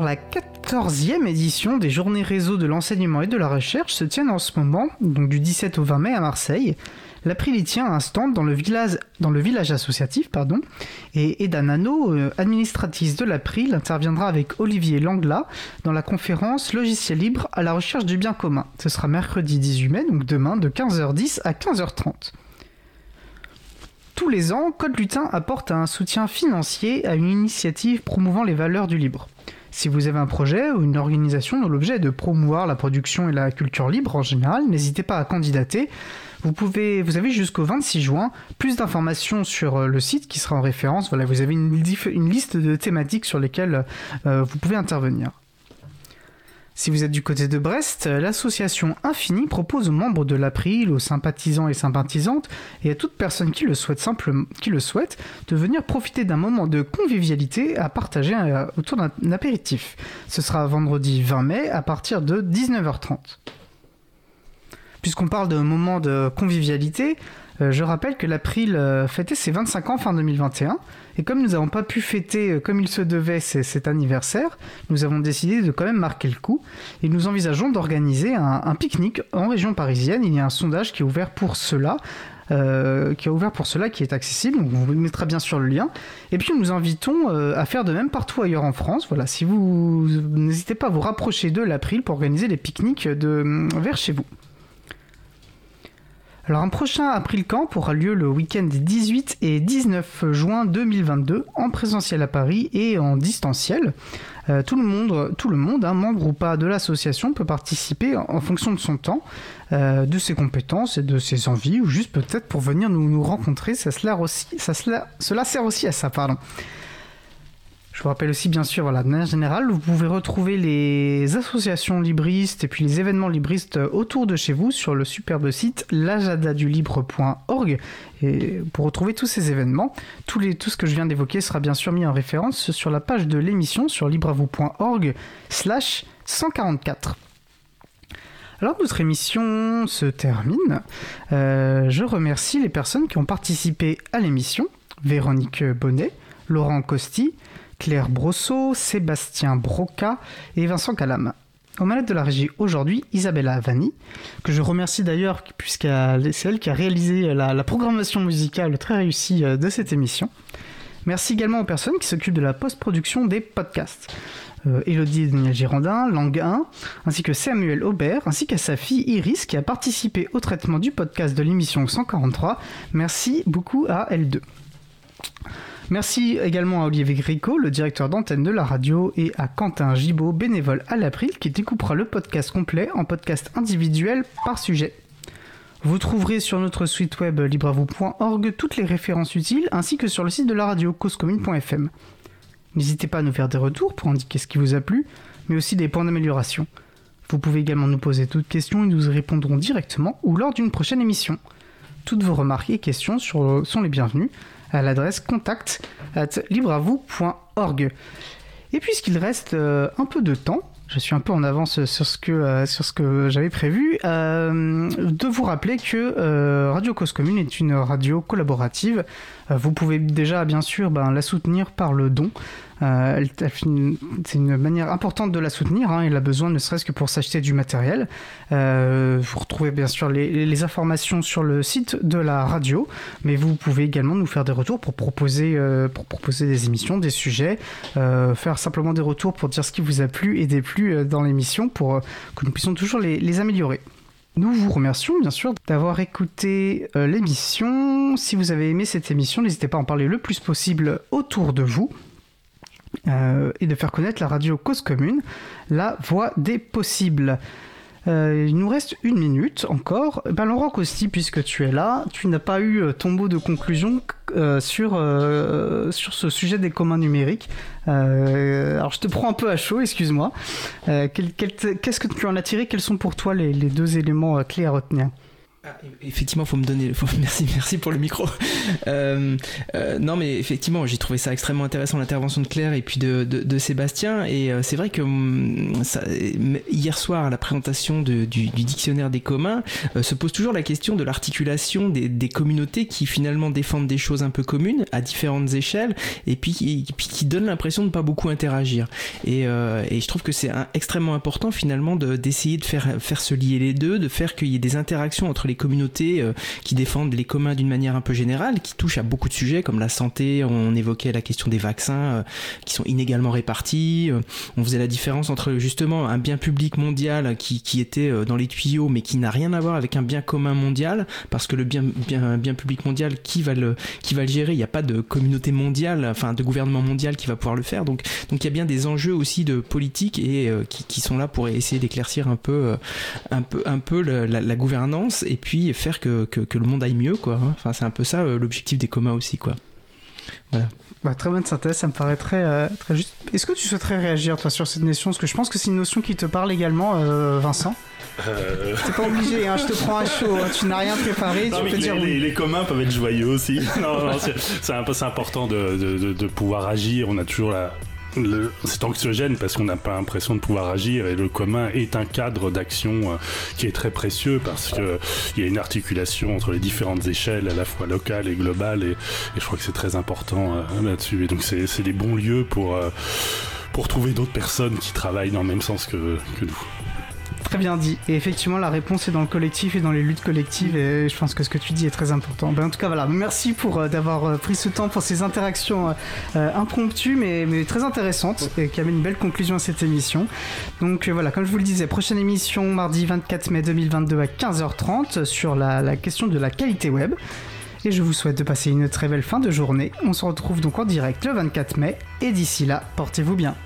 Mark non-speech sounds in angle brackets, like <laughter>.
La quatorzième édition des Journées réseau de l'enseignement et de la recherche se tient en ce moment, donc du 17 au 20 mai à Marseille. L'April y tient un stand dans le village, dans le village associatif, pardon, et Eda Nano, euh, administratrice de l'April, interviendra avec Olivier Langla dans la conférence Logiciel libre à la recherche du bien commun. Ce sera mercredi 18 mai, donc demain, de 15h10 à 15h30. Tous les ans, Code Lutin apporte un soutien financier à une initiative promouvant les valeurs du libre. Si vous avez un projet ou une organisation dont l'objet est de promouvoir la production et la culture libre en général, n'hésitez pas à candidater. Vous, pouvez, vous avez jusqu'au 26 juin plus d'informations sur euh, le site qui sera en référence. Voilà, vous avez une, liste de thématiques sur lesquelles euh, vous pouvez intervenir. Si vous êtes du côté de Brest, l'association Infini propose aux membres de l'April, aux sympathisants et sympathisantes, et à toute personne qui le souhaite simplement, de venir profiter d'un moment de convivialité à partager euh, autour d'un apéritif. Ce sera vendredi 20 mai à partir de 19h30. Puisqu'on parle de moment de convivialité, euh, je rappelle que l'April euh, fêtait ses 25 ans fin 2021 et comme nous n'avons pas pu fêter euh, comme il se devait cet anniversaire, nous avons décidé de quand même marquer le coup et nous envisageons d'organiser un, pique-nique en région parisienne. Il y a un sondage qui est ouvert pour cela. qui est accessible. on vous mettra bien sûr le lien. Et puis nous invitons à faire de même partout ailleurs en France. Voilà, si vous n'hésitez pas à vous rapprocher de l'April pour organiser des pique-niques de, vers chez vous. Alors un prochain April Camp aura lieu le week-end des 18 et 19 juin 2022 en présentiel à Paris et en distanciel. Euh, tout le monde, un membre ou pas de l'association, peut participer en, fonction de son temps, euh, de ses compétences et de ses envies, ou juste peut-être pour venir nous, rencontrer. Cela, cela sert aussi à ça, pardon. Je vous rappelle aussi, bien sûr, voilà, de manière générale, vous pouvez retrouver les associations libristes et puis les événements libristes autour de chez vous sur le superbe site l'ajadadulibre.org et pour retrouver tous ces événements. Tout ce que je viens d'évoquer sera bien sûr mis en référence sur la page de l'émission sur libravou.org slash 144. Alors notre émission se termine. Euh, je remercie les personnes qui ont participé à l'émission. Véronique Bonnet, Laurent Costi, Claire Brosseau, Sébastien Broca et Vincent Calam. Au manettes de la régie aujourd'hui, Isabella Vanni, que je remercie d'ailleurs puisque c'est elle qui a réalisé la, programmation musicale très réussie euh, de cette émission. Merci également aux personnes qui s'occupent de la post-production des podcasts. Euh, Elodie Daniel Girondin, Langue 1, ainsi que Samuel Aubert, ainsi qu'à sa fille Iris qui a participé au traitement du podcast de l'émission 143. Merci beaucoup à L2. Merci également à Olivier Gricot, le directeur d'antenne de la radio, et à Quentin Gibaud, bénévole à l'April, qui découpera le podcast complet en podcast individuel par sujet. Vous trouverez sur notre site web libravou.org toutes les références utiles ainsi que sur le site de la radio causecommune.fm. N'hésitez pas à nous faire des retours pour indiquer ce qui vous a plu, mais aussi des points d'amélioration. Vous pouvez également nous poser toutes questions et nous y répondrons directement ou lors d'une prochaine émission. Toutes vos remarques et questions sont les bienvenues à l'adresse contact at. Et puisqu'il reste euh, un peu de temps, je suis un peu en avance sur ce que, euh, j'avais prévu, euh, de vous rappeler que Radio Cause Commune est une radio collaborative. vous pouvez déjà, bien sûr, ben, la soutenir par le don. Euh, c'est une manière importante de la soutenir. Hein, elle a besoin ne serait-ce que pour s'acheter du matériel. Euh, vous retrouvez bien sûr les, informations sur le site de la radio, mais vous pouvez également nous faire des retours pour proposer, euh, des émissions, des sujets, faire simplement des retours pour dire ce qui vous a plu et déplu dans l'émission pour que nous puissions toujours les améliorer. Nous vous remercions bien sûr d'avoir écouté l'émission. Si vous avez aimé cette émission, n'hésitez pas à en parler le plus possible autour de vous. Euh, et de faire connaître la radio Cause Commune, la voix des possibles. Euh, il nous reste une minute encore. Ben, Laurent Costi, puisque tu es là, tu n'as pas eu euh, ton mot de conclusion sur, sur ce sujet des communs numériques. alors je te prends un peu à chaud, excuse-moi. Qu'est-ce que tu en as tiré? Quels sont pour toi les, les deux éléments clés à retenir? Ah, effectivement, faut me donner. <laughs> Faut, merci, merci pour le micro. <laughs> Euh, euh, non, mais effectivement, j'ai trouvé ça extrêmement intéressant l'intervention de Claire et puis de, de, Sébastien. Et euh, c'est vrai que hum, ça, hier soir, à la présentation de, du, du, dictionnaire des communs, se pose toujours la question de l'articulation des, des, communautés qui finalement défendent des choses un peu communes à différentes échelles et puis, et, puis qui donnent l'impression de pas beaucoup interagir. Et, et je trouve que c'est extrêmement important finalement d'essayer de, de faire, faire se lier les deux, de faire qu'il y ait des interactions entre les communautés euh, qui défendent les communs d'une manière un peu générale, qui touchent à beaucoup de sujets comme la santé, on évoquait la question des vaccins euh, qui sont inégalement répartis, euh, on faisait la différence entre justement un bien public mondial qui, était dans les tuyaux mais qui n'a rien à voir avec un bien commun mondial, parce que le bien, public mondial, qui va le, qui va gérer? Il n'y a pas de communauté mondiale, enfin de gouvernement mondial qui va pouvoir le faire. Donc, donc il y a bien des enjeux aussi de politique et qui, qui, sont là pour essayer d'éclaircir un peu, un peu, un peu la, la, gouvernance. Et puis faire que, que, le monde aille mieux, quoi. Hein. Enfin, c'est un peu ça euh, l'objectif des communs aussi, quoi. Voilà. Bah, très bonne synthèse, ça me paraît très, euh, très juste. Est-ce que tu souhaiterais réagir, toi, sur cette notion? Parce que je pense que c'est une notion qui te parle également, euh, Vincent. Euh... T'es pas obligé, hein, je te prends à chaud, hein. tu n'as rien préparé, tu peux les, dire les, les, communs peuvent être joyeux aussi. <laughs> non, non c'est un peu important de, de, de, pouvoir agir, on a toujours la, c'est anxiogène parce qu'on n'a pas l'impression de pouvoir agir et le commun est un cadre d'action euh, qui est très précieux parce que il y a une articulation entre les différentes échelles à la fois locales et globales et, je crois que c'est très important euh, là-dessus et donc c'est des bons lieux pour euh, pour trouver d'autres personnes qui travaillent dans le même sens que nous. Très bien dit. Et effectivement, la réponse est dans le collectif et dans les luttes collectives. Et je pense que ce que tu dis est très important. Ben, en tout cas, voilà. Merci pour euh, d'avoir euh, pris ce temps pour ces interactions euh, impromptues, mais, très intéressantes et qui amènent une belle conclusion à cette émission. Donc voilà, comme je vous le disais, prochaine émission mardi 24 mai 2022 à 15h30 sur la question de la qualité web. Et je vous souhaite de passer une très belle fin de journée. On se retrouve donc en direct le 24 mai. Et d'ici là, portez-vous bien.